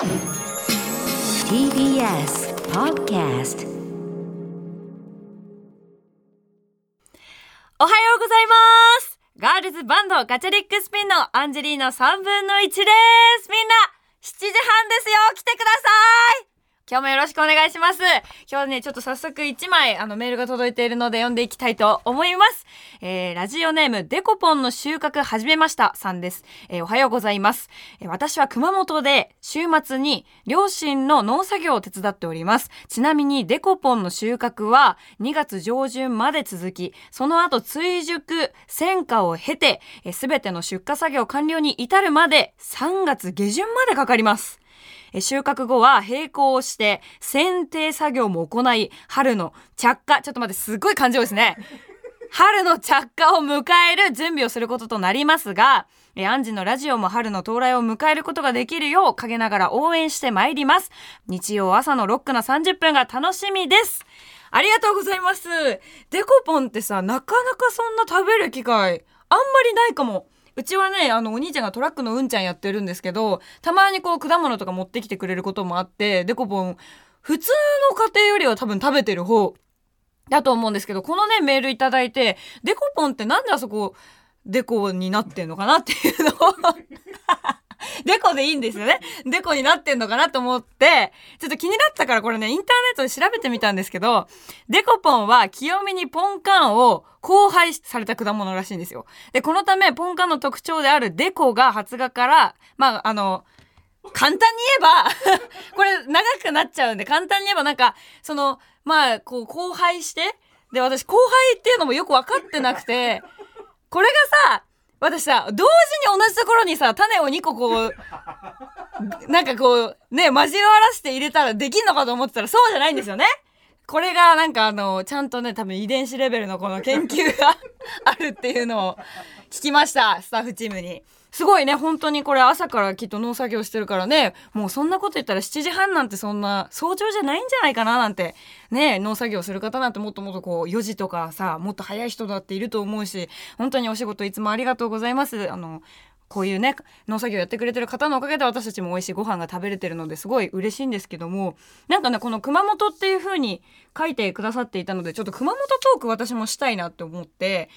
TBS Podcast おはようございます。ガールズバンドガチャリックスピンのアンジェリーナ3分の1です。みんな7時半ですよ。来てください。今日もよろしくお願いします。今日ね、ちょっと早速1枚、あの、メールが届いているので読んでいきたいと思います。えー、ラジオネーム、デコポンの収穫始めましたさんです。えー、おはようございます。えー私は熊本で週末に両親の農作業を手伝っております。ちなみにデコポンの収穫は2月上旬まで続き、その後追熟、選果を経て、すべての出荷作業完了に至るまで3月下旬までかかります。え収穫後は並行して剪定作業も行い、春の着火、ちょっと待って、すっごい感じ多いですね。春の着火を迎える準備をすることとなりますが、えアンジのラジオも春の到来を迎えることができるよう陰ながら応援してまいります。日曜朝のロックな30分が楽しみです。ありがとうございます。デコポンってさ、なかなかそんな食べる機会、あんまりないかも。うちはね、あの、お兄ちゃんがトラックのうんちゃんやってるんですけど、たまにこう、果物とか持ってきてくれることもあって、デコポン、普通の家庭よりは多分食べてる方だと思うんですけど、このね、メールいただいて、デコポンってなんであそこ、デコになってんのかなっていうのを デコでいいんですよね。デコになってんのかなと思って、ちょっと気になったからこれね、インターネットで調べてみたんですけど、デコポンは清めにポンカンを交配された果物らしいんですよ。で、このため、ポンカンの特徴であるデコが発芽から、まあ、あの、簡単に言えば これ長くなっちゃうんで、簡単に言えばなんか、その、まあ、こう、交配して、で、私、交配っていうのもよく分かってなくて、これがさ、私さ、同時に同じところにさ、種を2個こう、なんかこう、ね、交わらせて入れたらできんのかと思ってたらそうじゃないんですよね。これがなんかあの、ちゃんとね、多分遺伝子レベルのこの研究があるっていうのを聞きました、スタッフチームに。すごいね、本当にこれ朝からきっと農作業してるからね、もうそんなこと言ったら7時半なんてそんな早朝じゃないんじゃないかななんて、ね、農作業する方なんてもっともっとこう4時とかさ、もっと早い人だっていると思うし、本当にお仕事いつもありがとうございます。あの、こういうね、農作業やってくれてる方のおかげで私たちも美味しいご飯が食べれてるのですごい嬉しいんですけども、なんかね、この熊本っていう風に書いてくださっていたので、ちょっと熊本トーク私もしたいなって思って、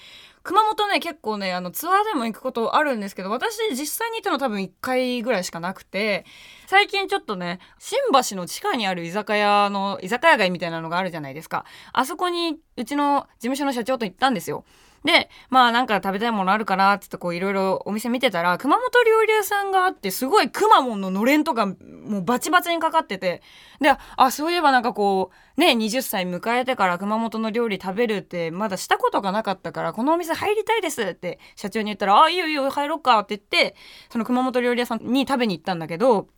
熊本ね、結構ね、あの、ツアーでも行くことあるんですけど、私実際に行ったの多分1回ぐらいしかなくて、最近ちょっとね、新橋の地下にある居酒屋の、居酒屋街みたいなのがあるじゃないですか。あそこに、うちの事務所の社長と行ったんですよ。で、まあなんか食べたいものあるかなってってこういろいろお店見てたら、熊本料理屋さんがあって、すごいくまモンののれんとかもうバチバチにかかってて、で、あ、そういえばなんかこう、ね、20歳迎えてから熊本の料理食べるってまだしたことがなかったから、このお店入りたいですって社長に言ったら、あ、いいよいいよ入ろうかって言って、その熊本料理屋さんに食べに行ったんだけど、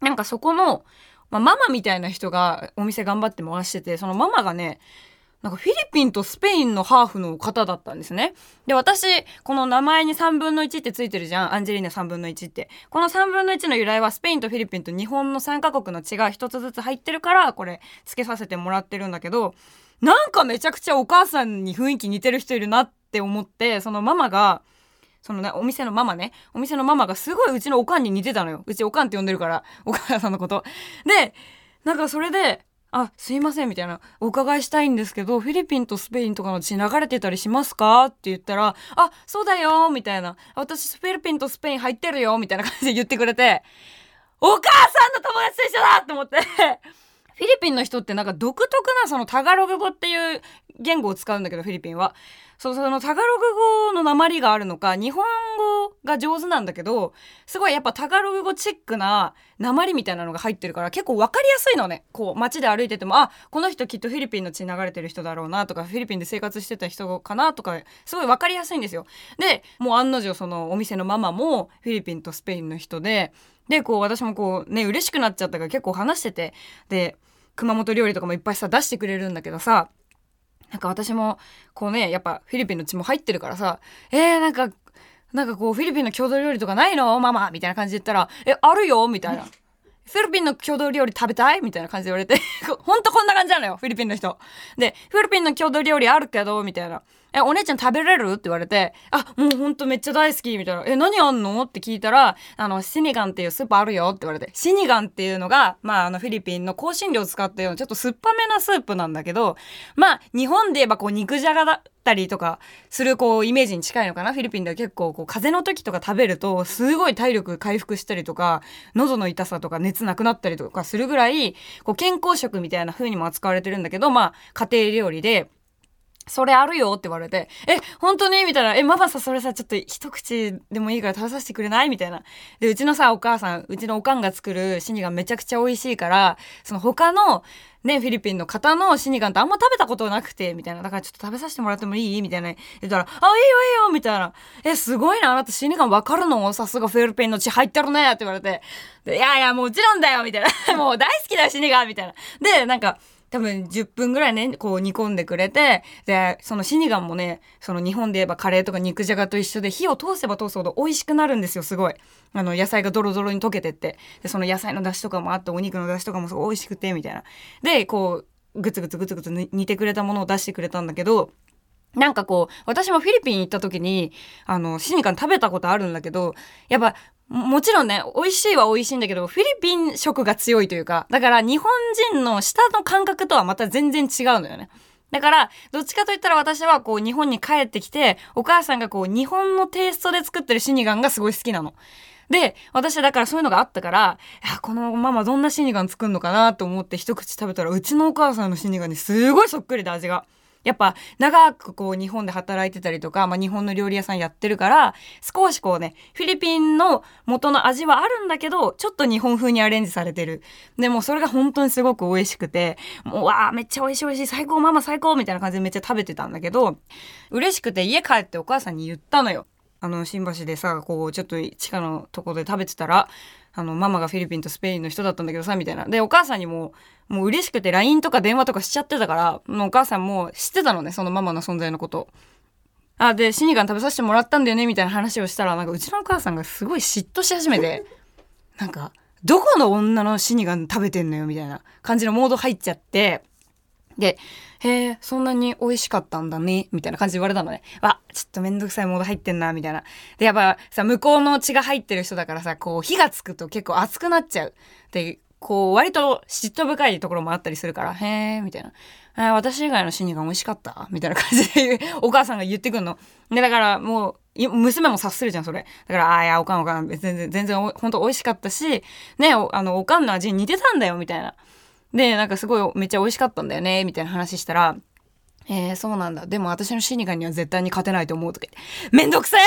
なんかそこの、まあ、ママみたいな人がお店頑張って回してて、そのママがね、なんかフィリピンとスペインのハーフの方だったんですね。で、私、この名前に3分の1ってついてるじゃん。アンジェリーナ3分の1って。この3分の1の由来はスペインとフィリピンと日本の3カ国の血が一つずつ入ってるから、これ、付けさせてもらってるんだけど、なんかめちゃくちゃお母さんに雰囲気似てる人いるなって思って、そのママが、そのね、お店のママね。お店のママがすごいうちのおかんに似てたのよ。うちおかんって呼んでるから、お母さんのこと。で、なんかそれで、あ、すいません、みたいな。お伺いしたいんですけど、フィリピンとスペインとかの血流れてたりしますか？って言ったら、あ、そうだよ、みたいな。私、フィリピンとスペイン入ってるよ、みたいな感じで言ってくれて、お母さんの友達と一緒だと思って。フィリピンの人ってなんか独特なそのタガログ語っていう言語を使うんだけど、フィリピンは。そうそのタガログ語の鉛があるのか、日本語が上手なんだけど、すごいやっぱタガログ語チックな鉛みたいなのが入ってるから結構わかりやすいのね。こう街で歩いてても、あ、この人きっとフィリピンの血流れてる人だろうなとか、フィリピンで生活してた人かなとか、すごいわかりやすいんですよ。で、もう案の定そのお店のママもフィリピンとスペインの人で、で、こう私もこうね、嬉しくなっちゃったから結構話してて、で、熊本料理とかもいっぱいさ出してくれるんだけどさ、なんか私もこうねやっぱフィリピンの血も入ってるからさえー、なんかなんかこうフィリピンの郷土料理とかないの？ママみたいな感じで言ったら「えあるよ」みたいな。フィリピンの郷土料理食べたい？みたいな感じで言われて ほんとこんな感じなのよフィリピンの人。でフィリピンの郷土料理あるけど？みたいな。え、お姉ちゃん食べれる？って言われて、あ、もうほんとめっちゃ大好きみたいな。え、何あんの？って聞いたら、あの、シニガンっていうスープあるよって言われて。シニガンっていうのが、まあ、あの、フィリピンの香辛料を使ったような、ちょっと酸っぱめなスープなんだけど、まあ、日本で言えばこう、肉じゃがだったりとかするこうイメージに近いのかな？フィリピンでは結構こう風邪の時とか食べるとすごい体力回復したりとか喉の痛さとか熱なくなったりとかするぐらいこう健康食みたいな風にも扱われてるんだけどまあ家庭料理でそれあるよって言われて、え、本当に？みたいな。え、ママさ、それさ、ちょっと一口でもいいから食べさせてくれない？みたいな。で、うちのさ、お母さん、うちのおかんが作るシニガンめちゃくちゃ美味しいから、その他の、ね、フィリピンの方のシニガンってあんま食べたことなくて、みたいな。だからちょっと食べさせてもらってもいい？みたいな。言ったら、あ、いいよいいよみたいな。え、すごいな、あなたシニガンわかるの？さすがフィリピンの血入ってるねって言われて。いやいや、もちろんだよみたいな。もう大好きだよ、シニガンみたいな。で、なんか、多分10分ぐらいね、こう煮込んでくれて、で、そのシニガンもね、その日本で言えばカレーとか肉じゃがと一緒で火を通せば通すほど美味しくなるんですよ、すごい。あの、野菜がドロドロに溶けてって。で、その野菜の出汁とかもあって、お肉の出汁とかもすごい美味しくて、みたいな。で、こう、ぐつぐつぐつぐつ煮てくれたものを出してくれたんだけど、なんかこう、私もフィリピン行った時に、あの、シニカン食べたことあるんだけど、やっぱ、もちろんね、美味しいは美味しいんだけど、フィリピン食が強いというか、だから日本人の舌の感覚とはまた全然違うのよね。だから、どっちかといったら私はこう日本に帰ってきて、お母さんがこう日本のテイストで作ってるシニガンがすごい好きなの。で、私はだからそういうのがあったから、このママどんなシニガン作るのかなと思って一口食べたら、うちのお母さんのシニガンにすごいそっくりで味が。やっぱ長くこう日本で働いてたりとか、まあ、日本の料理屋さんやってるから少しこうねフィリピンの元の味はあるんだけどちょっと日本風にアレンジされてるでもそれが本当にすごく美味しくてもうわあめっちゃ美味しい美味しい最高ママ最高みたいな感じでめっちゃ食べてたんだけど嬉しくて家帰ってお母さんに言ったのよ。あの新橋でさこうちょっと地下のとこで食べてたらあのママがフィリピンとスペインの人だったんだけどさみたいなでお母さんにももう嬉しくて LINE とか電話とかしちゃってたからもうお母さんも知ってたのねそのママの存在のことあでシニガン食べさせてもらったんだよねみたいな話をしたらなんかうちのお母さんがすごい嫉妬し始めて なんかどこの女のシニガン食べてんのよみたいな感じのモード入っちゃってで、へえ、そんなに美味しかったんだね、みたいな感じで言われたのね。わ、ちょっとめんどくさいモード入ってんな、みたいな。で、やっぱさ、向こうの血が入ってる人だからさ、こう、火がつくと結構熱くなっちゃう。で、こう、割と嫉妬深いところもあったりするから、へえ、みたいな。え、私以外の死にが美味しかった？みたいな感じで お母さんが言ってくんの。で、だからもう、娘も察するじゃん、それ。だから、ああ、いや、おかんおかん、全然、全然、本当美味しかったし、ね、あの、おかんの味に似てたんだよ、みたいな。で、なんかすごいめっちゃ美味しかったんだよね、みたいな話したら、えー、そうなんだ。でも私のシニガンには絶対に勝てないと思うとか言って、めんどくせえ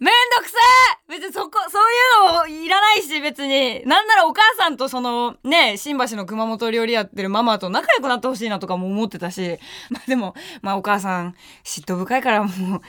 めんどくせえ別にそこ、そういうのいらないし、別に。なんならお母さんとその、ね、新橋の熊本料理やってるママと仲良くなってほしいなとかも思ってたし、まあでも、まあお母さん、嫉妬深いからもう、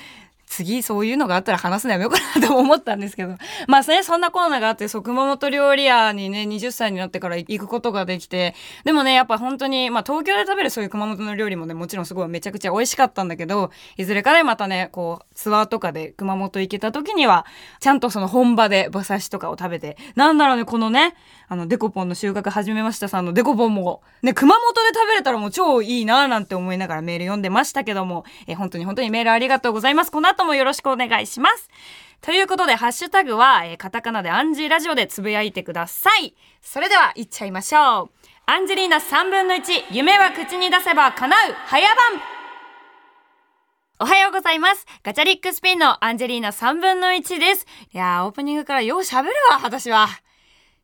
次そういうのがあったら話すのやめようかなと思ったんですけど。まあね、そんなコロナーがあって、そう、熊本料理屋にね、20歳になってから行くことができて、でもね、やっぱ本当に、まあ東京で食べるそういう熊本の料理もね、もちろんすごいめちゃくちゃ美味しかったんだけど、いずれかでまたね、こう、ツアーとかで熊本行けた時には、ちゃんとその本場で馬刺しとかを食べて、なんだろうね、このね、あの、デコポンの収穫始めましたさんのデコポンも、ね、熊本で食べれたらもう超いいなぁなんて思いながらメール読んでましたけども、え本当に本当にメールありがとうございます。この後もよろしくお願いします。ということで、ハッシュタグは、えー、カタカナでアンジーラジオでつぶやいてください。それでは、いっちゃいましょう。アンジェリーナ3分の1、夢は口に出せば叶う、早番おはようございます。ガチャリックスピンのアンジェリーナ3分の1です。いやー、オープニングからよう喋るわ、私は。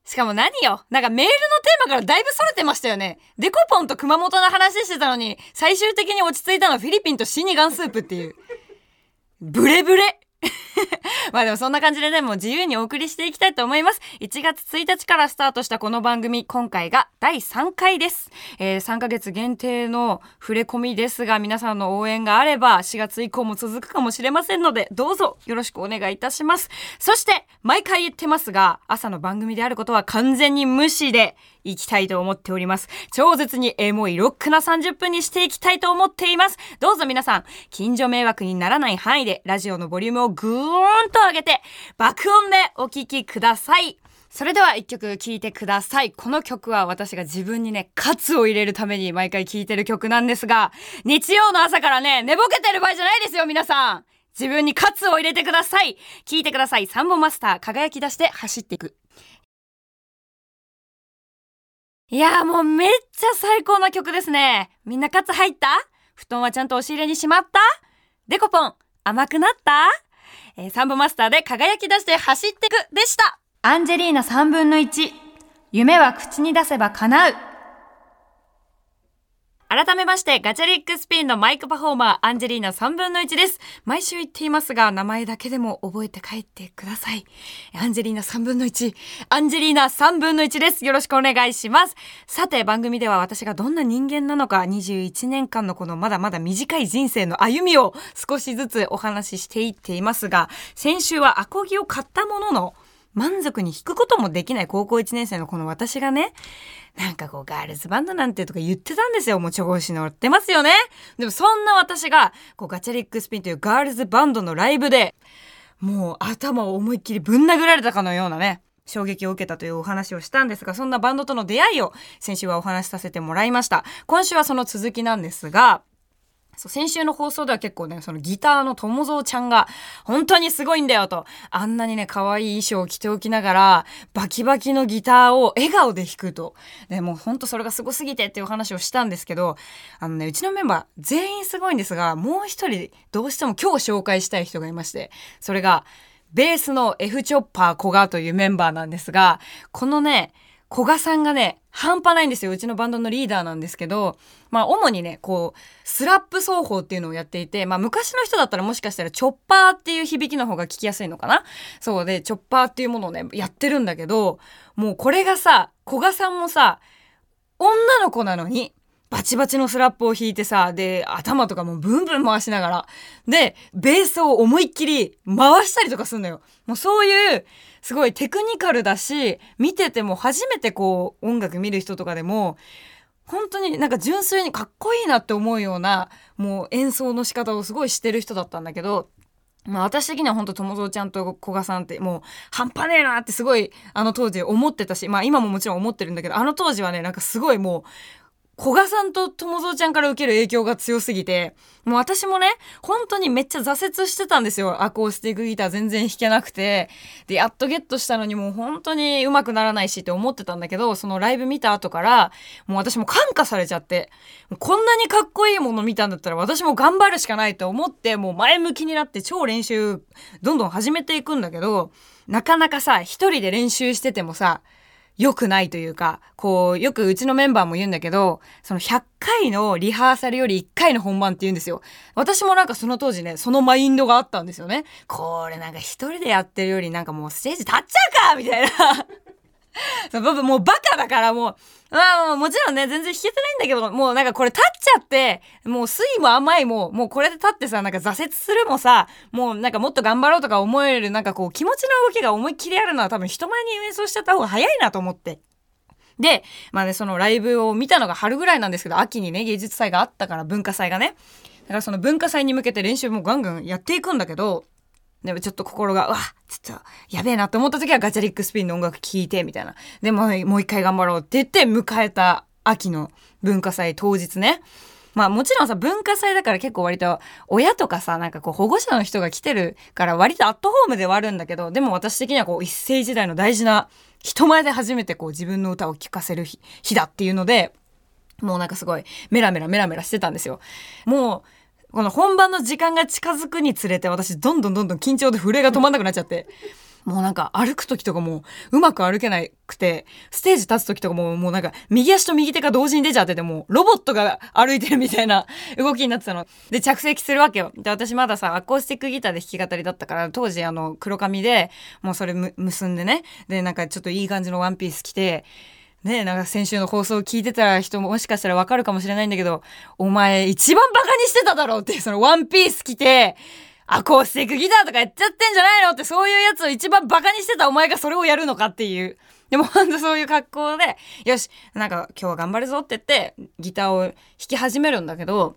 しかも何よなんかメールのテーマからだいぶ逸れてましたよね。デコポンと熊本の話してたのに、最終的に落ち着いたのはフィリピンとシニガンスープっていう。ブレブレ まあでもそんな感じでね、もう自由にお送りしていきたいと思います。1月1日からスタートしたこの番組、今回が第3回です。えー、3ヶ月限定の触れ込みですが、皆さんの応援があれば、4月以降も続くかもしれませんので、どうぞよろしくお願いいたします。そして、毎回言ってますが、朝の番組であることは完全に無視で、いきたいと思っております。超絶にエモいロックな30分にしていきたいと思っています。どうぞ皆さん、近所迷惑にならない範囲で、ラジオのボリュームをぐーんと上げて、爆音でお聞きください。それでは一曲聴いてください。この曲は私が自分にね、カツを入れるために毎回聴いてる曲なんですが、日曜の朝からね、寝ぼけてる場合じゃないですよ、皆さん自分にカツを入れてください聴いてください。サンボマスター、輝き出して走っていく。いやーもうめっちゃ最高な曲ですね。みんなカツ入った？布団はちゃんと押し入れにしまった？デコポン、甘くなった？えー、サンボマスターで輝き出して走ってくでした。アンジェリーナ3分の1夢は口に出せば叶う。改めまして、ガチャリックスピンのマイクパフォーマー、アンジェリーナ3分の1です。毎週言っていますが、名前だけでも覚えて帰ってください。アンジェリーナ3分の1、アンジェリーナ3分の1です。よろしくお願いします。さて、番組では私がどんな人間なのか、21年間のこのまだまだ短い人生の歩みを少しずつお話ししていっていますが、先週はアコギを買ったものの、満足に弾くこともできない高校1年生のこの私がね、なんかこうガールズバンドなんてとか言ってたんですよ。もう調子乗ってますよね。でもそんな私が、こうガチャリックスピンというガールズバンドのライブで、もう頭を思いっきりぶん殴られたかのようなね、衝撃を受けたというお話をしたんですが、そんなバンドとの出会いを先週はお話しさせてもらいました。今週はその続きなんですが、そう、先週の放送では結構ね、そのギターの友蔵ちゃんが、本当にすごいんだよと、あんなにね、可愛い衣装を着ておきながら、バキバキのギターを笑顔で弾くと。で、もうほんとそれがすごすぎてっていう話をしたんですけど、あのね、うちのメンバー全員すごいんですが、もう一人、どうしても今日紹介したい人がいまして、それが、ベースの F チョッパー古賀というメンバーなんですが、このね、古賀さんがね、半端ないんですよ。うちのバンドのリーダーなんですけど、まあ主にね、こう、スラップ奏法っていうのをやっていて、まあ昔の人だったらもしかしたらチョッパーっていう響きの方が聞きやすいのかな？そうで、チョッパーっていうものをね、やってるんだけど、もうこれがさ、古賀さんもさ、女の子なのに、バチバチのスラップを弾いてさ、で、頭とかもブンブン回しながら、で、ベースを思いっきり回したりとかすんのよ。もうそういう、すごいテクニカルだし、見てても初めてこう、音楽見る人とかでも、本当になんか純粋にかっこいいなって思うような、もう演奏の仕方をすごいしてる人だったんだけど、まあ私的には本当友蔵ちゃんと古賀さんってもう半端ねえなってすごいあの当時思ってたし、まあ今ももちろん思ってるんだけど、あの当時はね、なんかすごいもう古賀さんと友蔵ちゃんから受ける影響が強すぎて、もう私もね、本当にめっちゃ挫折してたんですよ。アコースティックギター全然弾けなくて。で、やっとゲットしたのにもう本当に上手くならないしって思ってたんだけど、そのライブ見た後から、もう私も感化されちゃって、こんなにかっこいいもの見たんだったら私も頑張るしかないと思って、もう前向きになって超練習どんどん始めていくんだけど、なかなかさ、一人で練習しててもさ、良くないというか、こう、よくうちのメンバーも言うんだけど、その100回のリハーサルより1回の本番って言うんですよ。私もなんかその当時ね、そのマインドがあったんですよね。これなんか一人でやってるよりなんかもうステージ立っちゃうかみたいな そうもうバカだからもう、まあもちろんね、全然弾けてないんだけど、もうなんかこれ立っちゃって、もう水も甘いも、もうこれで立ってさ、なんか挫折するもさ、もうなんかもっと頑張ろうとか思える、なんかこう気持ちの動きが思いっきりあるのは多分人前に演奏しちゃった方が早いなと思って。で、まあね、そのライブを見たのが春ぐらいなんですけど、秋にね、芸術祭があったから、文化祭がね。だからその文化祭に向けて練習もガンガンやっていくんだけど、でもちょっと心が、うわ、ちょっと、やべえなって思った時はガチャリックスピンの音楽聴いて、みたいな。でも、もう一回頑張ろうって言って迎えた秋の文化祭当日ね。まあもちろんさ、文化祭だから結構割と親とかさ、なんかこう保護者の人が来てるから割とアットホームではあるんだけど、でも私的にはこう一世時代の大事な人前で初めてこう自分の歌を聴かせる日だっていうので、もうなんかすごいメラメラメラメラしてたんですよ。もう、この本番の時間が近づくにつれて私どんどんどんどん緊張で震えが止まんなくなっちゃって。もうなんか歩く時とかもうまく歩けなくて、ステージ立つ時とかももうなんか右足と右手が同時に出ちゃっててもうロボットが歩いてるみたいな動きになってたの。で、着席するわけよ。で、私まださ、アコースティックギターで弾き語りだったから、当時あの黒髪でもうそれ結んでね、で、なんかちょっといい感じのワンピース着て、ねなんか先週の放送を聞いてた人ももしかしたらわかるかもしれないんだけど、お前一番バカにしてただろうってそのワンピース着て、アコースティックギターとかやっちゃってんじゃないのってそういうやつを一番バカにしてたお前がそれをやるのかっていう。でもほんとそういう格好で、よし、なんか今日は頑張るぞって言ってギターを弾き始めるんだけど、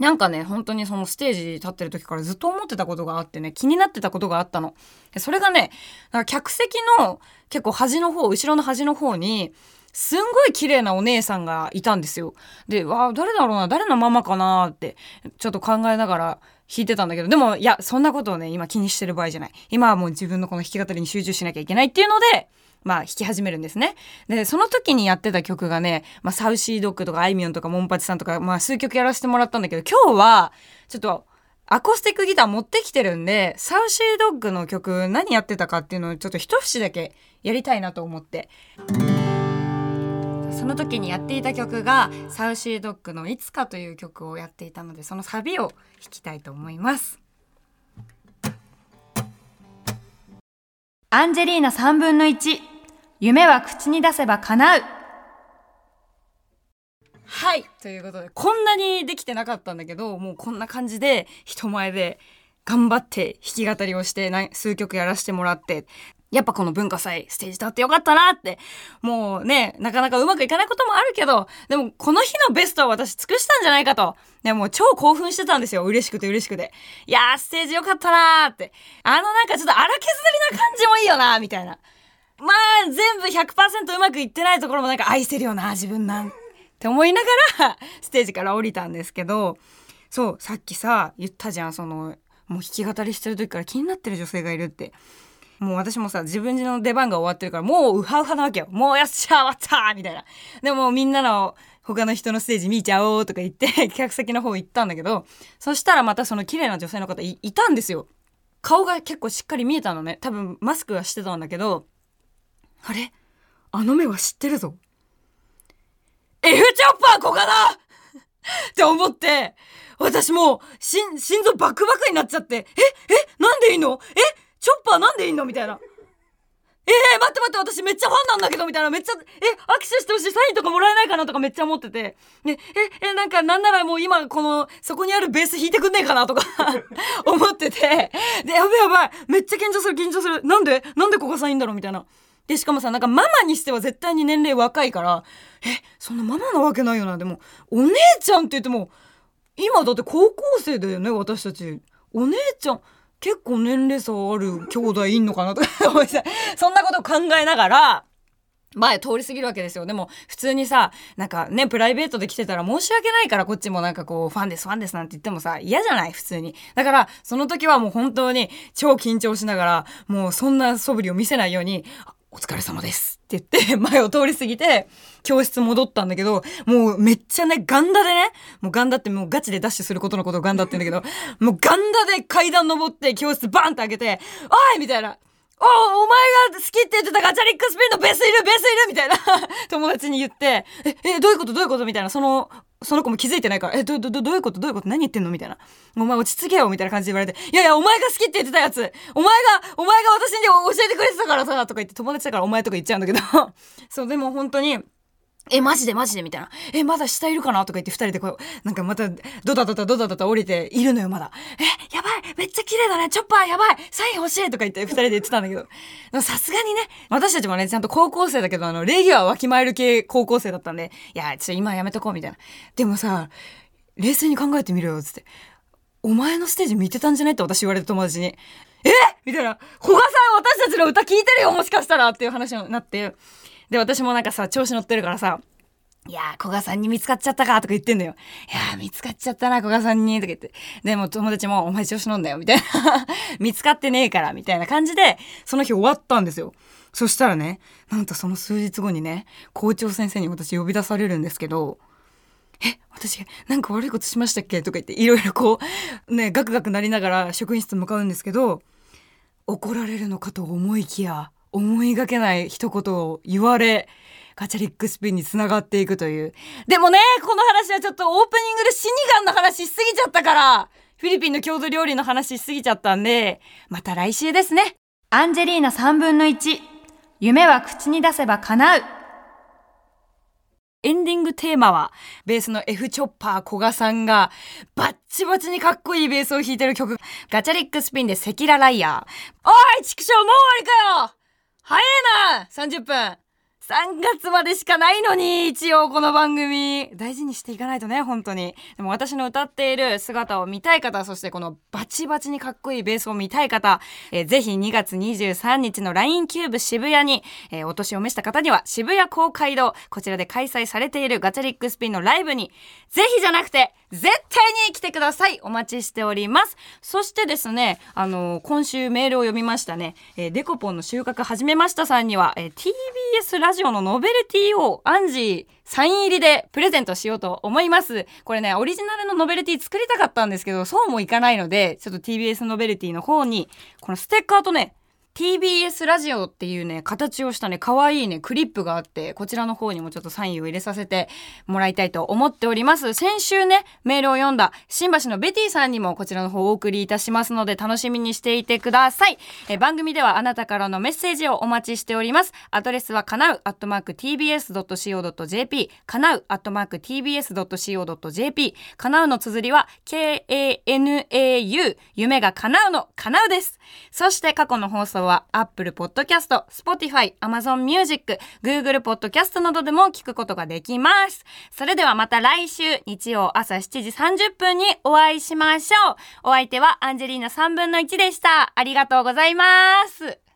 なんかね、本当にそのステージ立ってる時からずっと思ってたことがあってね、気になってたことがあったの。それがね、なんか客席の結構端の方、後ろの端の方に、すんごい綺麗なお姉さんがいたんですよ。で、わあ、誰だろうな、誰のママかなって、ちょっと考えながら弾いてたんだけど、でも、いや、そんなことをね、今気にしてる場合じゃない。今はもう自分のこの弾き語りに集中しなきゃいけないっていうので、まあ弾き始めるんですね。で、その時にやってた曲がね、まあサウシードッグとかあいみょんとかモンパチさんとか、まあ数曲やらせてもらったんだけど、今日はちょっとアコースティックギター持ってきてるんで、サウシードッグの曲何やってたかっていうのをちょっと一節だけやりたいなと思って。その時にやっていた曲がサウシードッグのいつかという曲をやっていたので、そのサビを弾きたいと思います。アンジェリーナ3分の1夢は口に出せば叶う。はい。ということでこんなにできてなかったんだけどもうこんな感じで人前で頑張って弾き語りをして数曲やらせてもらってやっぱこの文化祭ステージ立ってよかったなって。もうね、なかなかうまくいかないこともあるけど、でもこの日のベストは私尽くしたんじゃないかと。でも超興奮してたんですよ。嬉しくて嬉しくて。いやー、ステージよかったなーって。あのなんかちょっと荒削りな感じもいいよなーみたいな。まあ、全部100%うまくいってないところもなんか愛せるよな、自分なん。って思いながら、ステージから降りたんですけど、そう、さっきさ、言ったじゃん、その、もう弾き語りしてる時から気になってる女性がいるって。もう私もさ、自分の出番が終わってるから、もうウハウハなわけよ。もうやっしゃ終わったみたいな。でもみんなの他の人のステージ見ちゃおうとか言って 客席の方行ったんだけど、そしたらまたその綺麗な女性の方いたんですよ。顔が結構しっかり見えたのね。多分マスクはしてたんだけど、あれ？あの目は知ってるぞ。F チョッパーこかだって思って、私もう、心、心臓バクバクになっちゃって、ええなんでいいの？え？チョッパーなんでいんの？みたいな。えー、待って待って、私めっちゃファンなんだけど、みたいな。めっちゃ、え、握手してほしい、サインとかもらえないかなとかめっちゃ思ってて。ね、え、え、なんか、なんならもう今、この、そこにあるベース弾いてくんねえかなとか 思ってて。で、やばいやばい。めっちゃ緊張する、緊張する。なんでなんでここさんいいんだろう？みたいな。で、しかもさ、なんかママにしては絶対に年齢若いから、え、そんなママなわけないよな。でも、お姉ちゃんって言っても、今だって高校生だよね、私たち。お姉ちゃん。結構年齢差ある兄弟いんのかなとか思ってそんなこと考えながら、前通り過ぎるわけですよ。でも、普通にさ、なんかね、プライベートで来てたら申し訳ないから、こっちもなんかこう、ファンです、ファンですなんて言ってもさ、嫌じゃない？普通に。だから、その時はもう本当に超緊張しながら、もうそんな素振りを見せないように、お疲れ様です。って言って 前を通り過ぎて教室戻ったんだけどもうめっちゃねガンダでねもうガンダってもうガチでダッシュすることのことをガンダって言うんだけど もうガンダで階段登って教室バンって開けて「おい!」みたいな。おお前が好きって言ってたガチャリックスピンのベースいるベースいるみたいな。友達に言って、え、え、どういうこと？どういうこと？みたいな、その、その子も気づいてないから、え、ど、ど、どういうこと？どういうこと？何言ってんの？みたいな。お前落ち着けよみたいな感じで言われて、いやいや、お前が好きって言ってたやつ。お前が、お前が私に教えてくれてたからさとか言って友達だからお前とか言っちゃうんだけど。そう、でも本当に、え、マジでマジでみたいな。え、まだ下いるかなとか言って二人でこう、なんかまた、ドタドタドタドタ降りているのよ、まだ。え、やばいめっちゃ綺麗だねチョッパーやばいサイン欲しいとか言って二人で言ってたんだけど。さすがにね、私たちもね、ちゃんと高校生だけど、あの、礼儀はわきまえる系高校生だったんで、いや、ちょっと今やめとこうみたいな。でもさ、冷静に考えてみろよ、つって。お前のステージ見てたんじゃないって私言われた友達に。え？みたいな。古賀さん私たちの歌聞いてるよもしかしたらっていう話になって。で、私もなんかさ、調子乗ってるからさ、いやー、古賀さんに見つかっちゃったかとか言ってんだよ。いやー、見つかっちゃったな、古賀さんに、とか言って。でも友達も、お前調子乗んだよ、みたいな。見つかってねえから、みたいな感じで、その日終わったんですよ。そしたらね、なんとその数日後にね、校長先生に私呼び出されるんですけど、え、私、なんか悪いことしましたっけ？とか言って、いろいろこう、ね、ガクガクなりながら職員室向かうんですけど、怒られるのかと思いきや、思いがけない一言を言われ、ガチャリックスピンにつながっていくという。でもね、この話はちょっとオープニングで死神の話しすぎちゃったから、フィリピンの郷土料理の話しすぎちゃったんで、また来週ですね。アンジェリーナ3分の1。夢は口に出せば叶う。エンディングテーマは、ベースの F チョッパー古賀さんが、バッチバチにかっこいいベースを弾いてる曲、ガチャリックスピンで赤裸ライヤー。おい、畜生もう終わりかよ早えな !30 分3月までしかないのに、一応この番組。大事にしていかないとね、本当に。でも私の歌っている姿を見たい方、そしてこのバチバチにかっこいいベースを見たい方、えー、ぜひ2月23日の LINE CUBE 渋谷に、えー、お年を召した方には渋谷公会堂、こちらで開催されている Gacharic Spin のライブに、ぜひじゃなくて、絶対に来てください。お待ちしております。そしてですね、あのー、今週メールを読みましたね、えー、デコポンの収穫始めましたさんには、えー、TBS ラジオのノベルティをアンジーサイン入りでプレゼントしようと思います。これね、オリジナルのノベルティ作りたかったんですけど、そうもいかないので、ちょっと TBS ノベルティの方に、このステッカーとね、TBS ラジオっていうね、形をしたね、可愛いね、クリップがあって、こちらの方にもちょっとサインを入れさせてもらいたいと思っております。先週ね、メールを読んだ新橋のベティさんにもこちらの方をお送りいたしますので、楽しみにしていてください。え番組ではあなたからのメッセージをお待ちしております。アドレスはかなう、アットマーク tbs.co.jp、かなう、アットマーク tbs.co.jp、かなうの綴りは k-a-n-a-u、夢が叶うのかなうです。そして過去の放送はは Apple Podcast、Spotify、Amazon Music、Google Podcast などでも聞くことができます。それではまた来週日曜朝7時30分にお会いしましょう。お相手はアンジェリーナ3分の1でした。ありがとうございます。